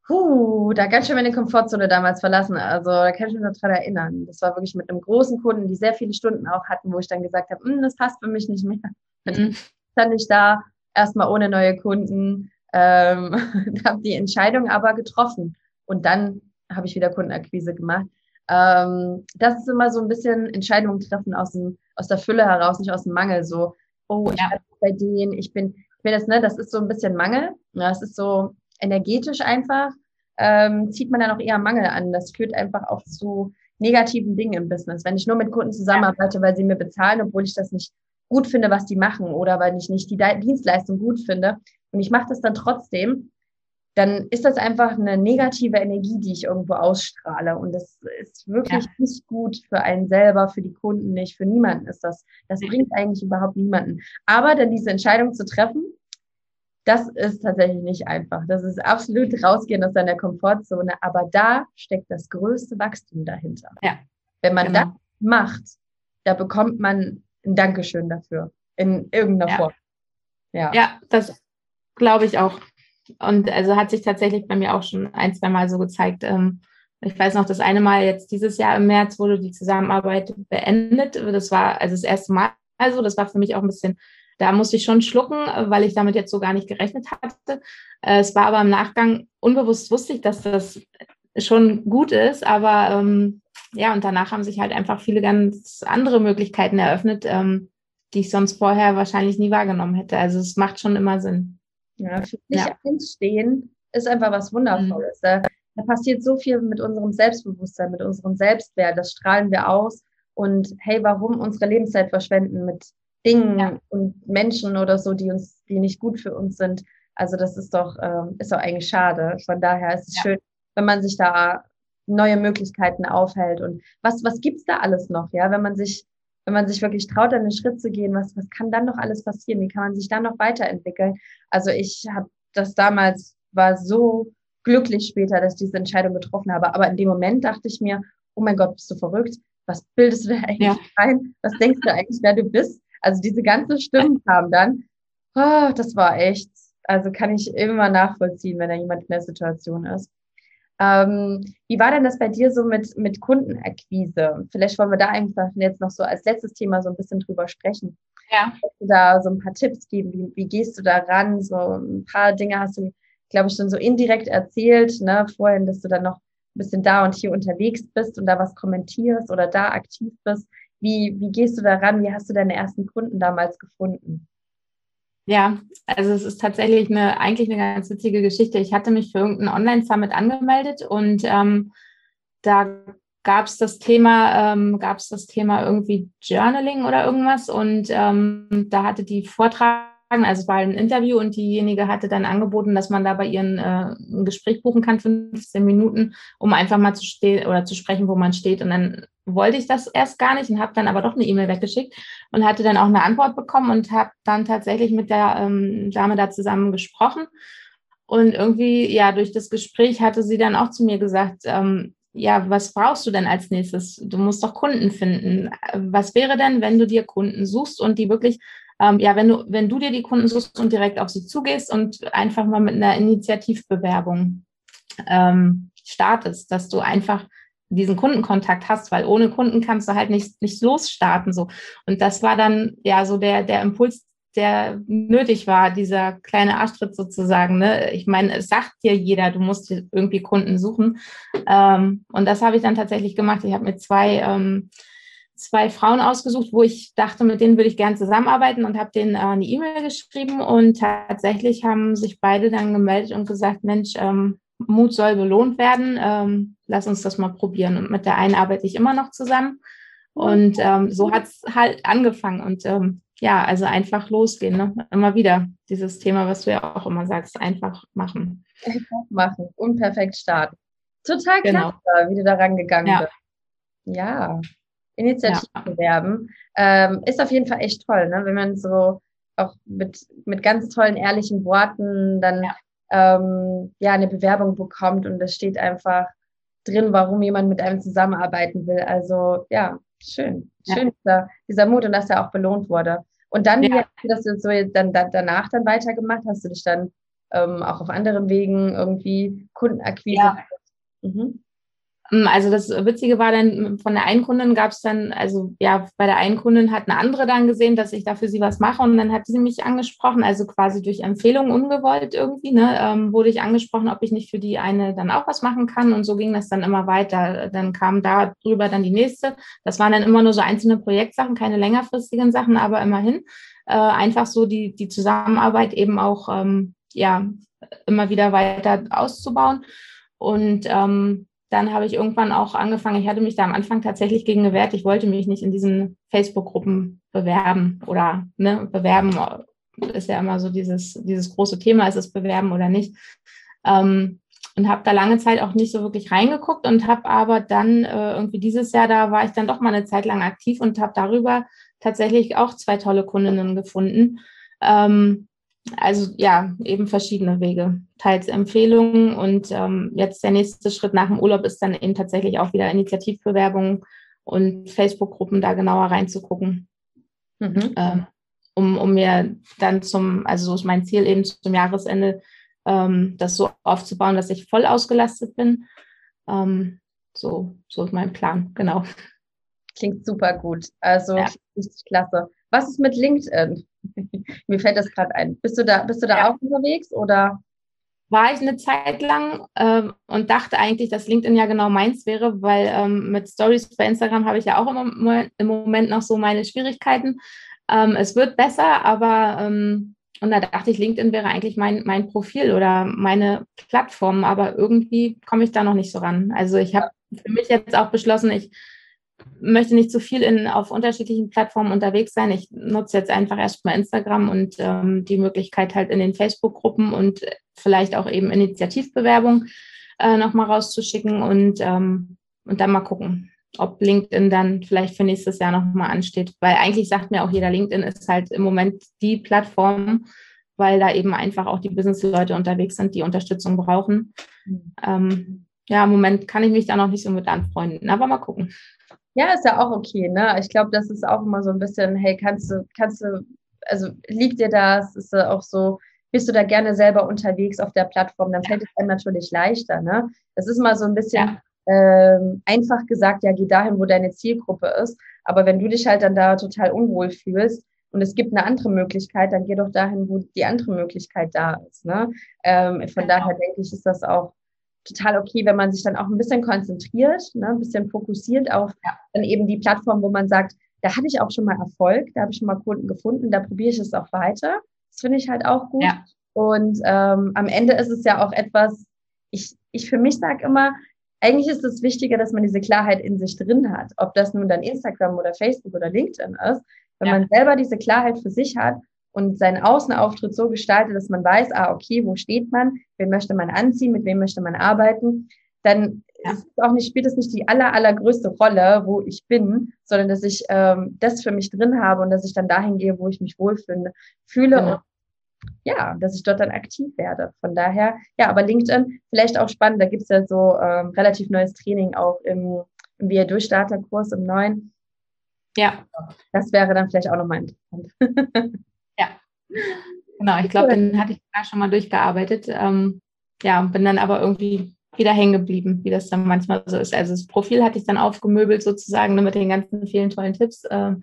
Puh, da ganz schön meine Komfortzone damals verlassen. Also da kann ich mich noch dran erinnern. Das war wirklich mit einem großen Kunden, die sehr viele Stunden auch hatten, wo ich dann gesagt habe, hm, das passt für mich nicht mehr. Mhm. [LAUGHS] Dann ich da erstmal ohne neue Kunden, ähm, [LAUGHS] habe die Entscheidung aber getroffen. Und dann habe ich wieder Kundenakquise gemacht. Ähm, das ist immer so ein bisschen Entscheidungen treffen aus, dem, aus der Fülle heraus, nicht aus dem Mangel. So, oh, ich ja. bin bei denen, ich bin, ich bin das, ne, das ist so ein bisschen Mangel. Ja, das ist so, energetisch einfach, ähm, zieht man dann auch eher Mangel an. Das führt einfach auch zu negativen Dingen im Business. Wenn ich nur mit Kunden zusammenarbeite, weil sie mir bezahlen, obwohl ich das nicht gut finde, was die machen oder weil ich nicht die Dienstleistung gut finde und ich mache das dann trotzdem, dann ist das einfach eine negative Energie, die ich irgendwo ausstrahle. Und das ist wirklich ja. nicht gut für einen selber, für die Kunden nicht, für niemanden ist das. Das bringt eigentlich überhaupt niemanden. Aber dann diese Entscheidung zu treffen, das ist tatsächlich nicht einfach. Das ist absolut rausgehen aus seiner Komfortzone, aber da steckt das größte Wachstum dahinter. Ja. Wenn man genau. das macht, da bekommt man ein Dankeschön dafür in irgendeiner ja. Form. Ja. ja, das glaube ich auch. Und also hat sich tatsächlich bei mir auch schon ein, zwei Mal so gezeigt. Ähm, ich weiß noch, das eine Mal jetzt dieses Jahr im März wurde die Zusammenarbeit beendet. Das war also das erste Mal. Also das war für mich auch ein bisschen da musste ich schon schlucken, weil ich damit jetzt so gar nicht gerechnet hatte. Äh, es war aber im Nachgang unbewusst wusste ich, dass das schon gut ist, aber ähm, ja, und danach haben sich halt einfach viele ganz andere Möglichkeiten eröffnet, ähm, die ich sonst vorher wahrscheinlich nie wahrgenommen hätte. Also es macht schon immer Sinn. Ja, für sich ja. einstehen ist einfach was Wundervolles. Mhm. Da, da passiert so viel mit unserem Selbstbewusstsein, mit unserem Selbstwert. Das strahlen wir aus. Und hey, warum unsere Lebenszeit verschwenden mit Dingen ja. und Menschen oder so, die uns, die nicht gut für uns sind. Also das ist doch, ähm, ist doch eigentlich schade. Von daher ist es ja. schön, wenn man sich da neue Möglichkeiten aufhält. Und was, was gibt's da alles noch, ja, wenn man sich, wenn man sich wirklich traut, einen Schritt zu gehen, was, was kann dann noch alles passieren? Wie kann man sich dann noch weiterentwickeln? Also ich habe das damals, war so glücklich später, dass ich diese Entscheidung getroffen habe. Aber in dem Moment dachte ich mir, oh mein Gott, bist du verrückt? Was bildest du da eigentlich ja. ein? Was denkst du eigentlich, wer du bist? Also diese ganzen Stimmen kamen dann. Oh, das war echt, also kann ich immer nachvollziehen, wenn da jemand in der Situation ist. Ähm, wie war denn das bei dir so mit, mit Kundenakquise? Vielleicht wollen wir da einfach jetzt noch so als letztes Thema so ein bisschen drüber sprechen. Ja. Kannst du da so ein paar Tipps geben? Wie, wie gehst du da ran? So ein paar Dinge hast du, glaube ich, schon so indirekt erzählt, ne, vorhin, dass du dann noch ein bisschen da und hier unterwegs bist und da was kommentierst oder da aktiv bist. Wie, wie gehst du da ran? Wie hast du deine ersten Kunden damals gefunden? Ja, also es ist tatsächlich eine, eigentlich eine ganz witzige Geschichte. Ich hatte mich für irgendeinen Online-Summit angemeldet und ähm, da gab es das Thema, ähm, gab es das Thema irgendwie Journaling oder irgendwas und ähm, da hatte die Vortrag also es war ein Interview und diejenige hatte dann angeboten, dass man da bei ihren äh, ein Gespräch buchen kann, 15 Minuten, um einfach mal zu stehen oder zu sprechen, wo man steht. Und dann wollte ich das erst gar nicht und habe dann aber doch eine E-Mail weggeschickt und hatte dann auch eine Antwort bekommen und habe dann tatsächlich mit der ähm, Dame da zusammen gesprochen. Und irgendwie, ja, durch das Gespräch hatte sie dann auch zu mir gesagt, ähm, ja, was brauchst du denn als nächstes? Du musst doch Kunden finden. Was wäre denn, wenn du dir Kunden suchst und die wirklich ähm, ja, wenn du, wenn du dir die Kunden suchst und direkt auf sie zugehst und einfach mal mit einer Initiativbewerbung ähm, startest, dass du einfach diesen Kundenkontakt hast, weil ohne Kunden kannst du halt nicht, nicht losstarten, so. Und das war dann, ja, so der, der Impuls, der nötig war, dieser kleine Arschtritt sozusagen. Ne? Ich meine, es sagt dir jeder, du musst irgendwie Kunden suchen. Ähm, und das habe ich dann tatsächlich gemacht. Ich habe mir zwei ähm, zwei Frauen ausgesucht, wo ich dachte, mit denen würde ich gerne zusammenarbeiten und habe denen äh, eine E-Mail geschrieben und tatsächlich haben sich beide dann gemeldet und gesagt, Mensch, ähm, Mut soll belohnt werden, ähm, lass uns das mal probieren. Und mit der einen arbeite ich immer noch zusammen. Und ähm, so hat es halt angefangen. Und ähm, ja, also einfach losgehen. Ne? Immer wieder dieses Thema, was du ja auch immer sagst, einfach machen. Einfach machen und perfekt starten. Total genau. klasse, wie du da rangegangen ja. bist. Ja, Initiativ ja. bewerben. Ähm, ist auf jeden Fall echt toll, ne? wenn man so auch mit, mit ganz tollen, ehrlichen Worten dann ja. Ähm, ja eine Bewerbung bekommt und es steht einfach drin, warum jemand mit einem zusammenarbeiten will. Also ja, schön. Schön, dieser, dieser Mut und dass er auch belohnt wurde. Und dann, ja. dass du so dann, dann danach dann weitergemacht, hast du dich dann ähm, auch auf anderen Wegen irgendwie Kundenakquise. Ja. Mhm. Ähm, also das Witzige war dann, von der einen Kundin gab es dann, also ja, bei der einen Kundin hat eine andere dann gesehen, dass ich da für sie was mache und dann hat sie mich angesprochen, also quasi durch Empfehlung ungewollt irgendwie, ne, ähm, wurde ich angesprochen, ob ich nicht für die eine dann auch was machen kann und so ging das dann immer weiter. Dann kam da drüber dann die nächste. Das waren dann immer nur so einzelne Projektsachen, keine längerfristigen Sachen, aber immerhin äh, einfach so die, die Zusammenarbeit eben auch, ähm, ja, immer wieder weiter auszubauen. Und ähm, dann habe ich irgendwann auch angefangen, ich hatte mich da am Anfang tatsächlich gegen gewehrt, ich wollte mich nicht in diesen Facebook-Gruppen bewerben oder ne, bewerben ist ja immer so dieses, dieses große Thema, ist es bewerben oder nicht. Ähm, und habe da lange Zeit auch nicht so wirklich reingeguckt und habe aber dann äh, irgendwie dieses Jahr, da war ich dann doch mal eine Zeit lang aktiv und habe darüber tatsächlich auch zwei tolle Kundinnen gefunden. Ähm, also ja, eben verschiedene Wege. Teils Empfehlungen und ähm, jetzt der nächste Schritt nach dem Urlaub ist dann eben tatsächlich auch wieder Initiativbewerbungen und Facebook-Gruppen da genauer reinzugucken. Mhm. Ähm, um, um mir dann zum, also so ist mein Ziel eben zum Jahresende, ähm, das so aufzubauen, dass ich voll ausgelastet bin. Ähm, so, so ist mein Plan, genau. Klingt super gut. Also ja. richtig klasse. Was ist mit LinkedIn? [LAUGHS] Mir fällt das gerade ein. Bist du da, bist du da ja. auch unterwegs oder? War ich eine Zeit lang ähm, und dachte eigentlich, dass LinkedIn ja genau meins wäre, weil ähm, mit Stories bei Instagram habe ich ja auch im, im Moment noch so meine Schwierigkeiten. Ähm, es wird besser, aber ähm, und da dachte ich, LinkedIn wäre eigentlich mein, mein Profil oder meine Plattform, aber irgendwie komme ich da noch nicht so ran. Also ich habe für mich jetzt auch beschlossen, ich möchte nicht zu viel in, auf unterschiedlichen Plattformen unterwegs sein. Ich nutze jetzt einfach erstmal Instagram und ähm, die Möglichkeit halt in den Facebook-Gruppen und vielleicht auch eben Initiativbewerbung äh, nochmal rauszuschicken und, ähm, und dann mal gucken, ob LinkedIn dann vielleicht für nächstes Jahr nochmal ansteht. Weil eigentlich sagt mir auch jeder, LinkedIn ist halt im Moment die Plattform, weil da eben einfach auch die Business-Leute unterwegs sind, die Unterstützung brauchen. Mhm. Ähm, ja, im Moment kann ich mich da noch nicht so mit anfreunden, aber mal gucken. Ja, ist ja auch okay, ne? Ich glaube, das ist auch immer so ein bisschen, hey, kannst du, kannst du, also liegt dir das? Ist ja auch so, bist du da gerne selber unterwegs auf der Plattform, dann fällt es einem natürlich leichter, ne? Das ist mal so ein bisschen ja. ähm, einfach gesagt, ja, geh dahin, wo deine Zielgruppe ist. Aber wenn du dich halt dann da total unwohl fühlst, und es gibt eine andere Möglichkeit, dann geh doch dahin, wo die andere Möglichkeit da ist. Ne? Ähm, von genau. daher denke ich, ist das auch total okay, wenn man sich dann auch ein bisschen konzentriert, ne, ein bisschen fokussiert auf ja. dann eben die Plattform, wo man sagt, da hatte ich auch schon mal Erfolg, da habe ich schon mal Kunden gefunden, da probiere ich es auch weiter. Das finde ich halt auch gut. Ja. Und ähm, am Ende ist es ja auch etwas, ich, ich für mich sage immer, eigentlich ist es wichtiger, dass man diese Klarheit in sich drin hat. Ob das nun dann Instagram oder Facebook oder LinkedIn ist. Wenn ja. man selber diese Klarheit für sich hat und seinen Außenauftritt so gestaltet, dass man weiß, ah, okay, wo steht man, wen möchte man anziehen, mit wem möchte man arbeiten, dann ja. auch nicht, spielt es nicht die aller, allergrößte Rolle, wo ich bin, sondern dass ich ähm, das für mich drin habe und dass ich dann dahin gehe, wo ich mich wohlfühle fühle genau. und ja, dass ich dort dann aktiv werde. Von daher, ja, aber LinkedIn, vielleicht auch spannend, da gibt es ja so ähm, relativ neues Training auch im, im Wir Durchstarter-Kurs im neuen. Ja. Das wäre dann vielleicht auch nochmal interessant. [LAUGHS] Genau, ich glaube, den hatte ich da schon mal durchgearbeitet. Ähm, ja, bin dann aber irgendwie wieder hängen geblieben, wie das dann manchmal so ist. Also das Profil hatte ich dann aufgemöbelt sozusagen ne, mit den ganzen vielen tollen Tipps. Äh,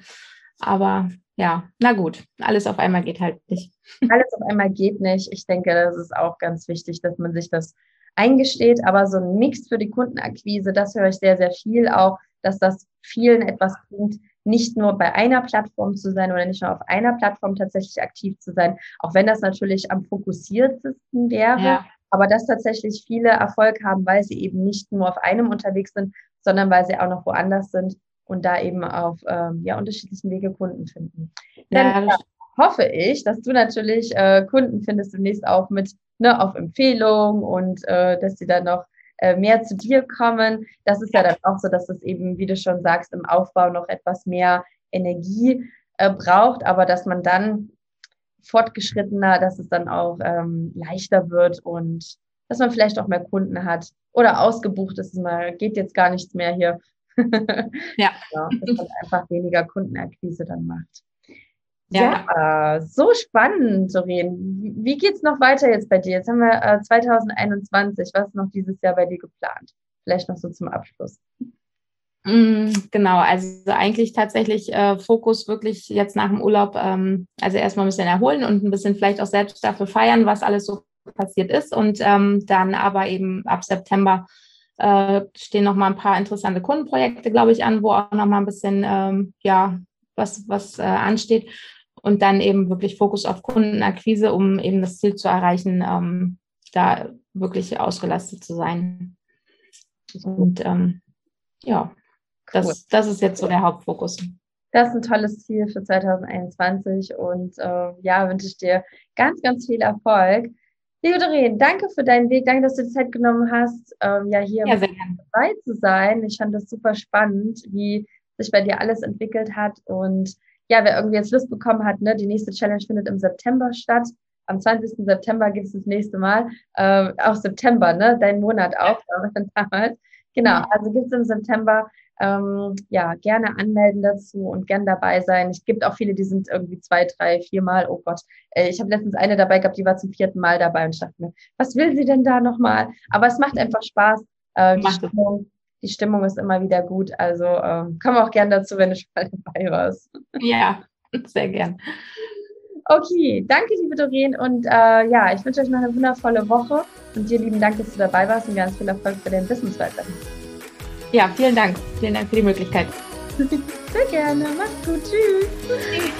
aber ja, na gut, alles auf einmal geht halt nicht. [LAUGHS] Alles auf einmal geht nicht. Ich denke, das ist auch ganz wichtig, dass man sich das eingesteht. Aber so ein Mix für die Kundenakquise, das höre ich sehr, sehr viel auch, dass das vielen etwas bringt, nicht nur bei einer Plattform zu sein oder nicht nur auf einer Plattform tatsächlich aktiv zu sein, auch wenn das natürlich am fokussiertesten wäre, ja. aber dass tatsächlich viele Erfolg haben, weil sie eben nicht nur auf einem unterwegs sind, sondern weil sie auch noch woanders sind und da eben auf ähm, ja, unterschiedlichen Wege Kunden finden. Dann ja, hoffe ich, dass du natürlich äh, Kunden findest demnächst auch mit ne, auf Empfehlung und äh, dass sie dann noch äh, mehr zu dir kommen. Das ist ja dann auch so, dass es eben, wie du schon sagst, im Aufbau noch etwas mehr Energie äh, braucht, aber dass man dann fortgeschrittener, dass es dann auch ähm, leichter wird und dass man vielleicht auch mehr Kunden hat oder ausgebucht ist, mal geht jetzt gar nichts mehr hier. [LAUGHS] ja. ja. Dass man einfach weniger Kundenakquise dann macht. Ja. ja, so spannend, Doreen. Wie geht's noch weiter jetzt bei dir? Jetzt haben wir äh, 2021. Was ist noch dieses Jahr bei dir geplant? Vielleicht noch so zum Abschluss. Mm, genau, also eigentlich tatsächlich äh, Fokus wirklich jetzt nach dem Urlaub, ähm, also erstmal ein bisschen erholen und ein bisschen vielleicht auch selbst dafür feiern, was alles so passiert ist. Und ähm, dann aber eben ab September äh, stehen noch mal ein paar interessante Kundenprojekte, glaube ich, an, wo auch noch mal ein bisschen ähm, ja was was äh, ansteht und dann eben wirklich Fokus auf Kundenakquise, um eben das Ziel zu erreichen, ähm, da wirklich ausgelastet zu sein. Und ähm, ja, das, cool. das ist jetzt so der Hauptfokus. Das ist ein tolles Ziel für 2021 und äh, ja, wünsche ich dir ganz, ganz viel Erfolg. Liebe Doreen, danke für deinen Weg, danke, dass du die Zeit genommen hast, ähm, ja hier ja, dabei zu sein. Ich fand das super spannend, wie sich bei dir alles entwickelt hat und ja, wer irgendwie jetzt Lust bekommen hat, ne, die nächste Challenge findet im September statt. Am 20. September gibt es das nächste Mal. Äh, auch September, ne? Dein Monat auch, [LAUGHS] damals. Genau, also gibt es im September. Ähm, ja, gerne anmelden dazu und gern dabei sein. Es gibt auch viele, die sind irgendwie zwei, drei, viermal. Oh Gott, äh, ich habe letztens eine dabei gehabt, die war zum vierten Mal dabei und ich dachte mir, was will sie denn da nochmal? Aber es macht einfach Spaß. Äh, die, Stimmung, die Stimmung ist immer wieder gut. Also ähm, komm auch gern dazu, wenn du schon mal dabei warst. Ja, sehr gern. Okay, danke, liebe Doreen. Und äh, ja, ich wünsche euch noch eine wundervolle Woche. Und dir lieben Dank, dass du dabei warst und ganz viel Erfolg für den Business weiterhin. Ja, vielen Dank. Vielen Dank für die Möglichkeit. [LAUGHS] Sehr gerne. Mach's gut. Tschüss. Tschüss.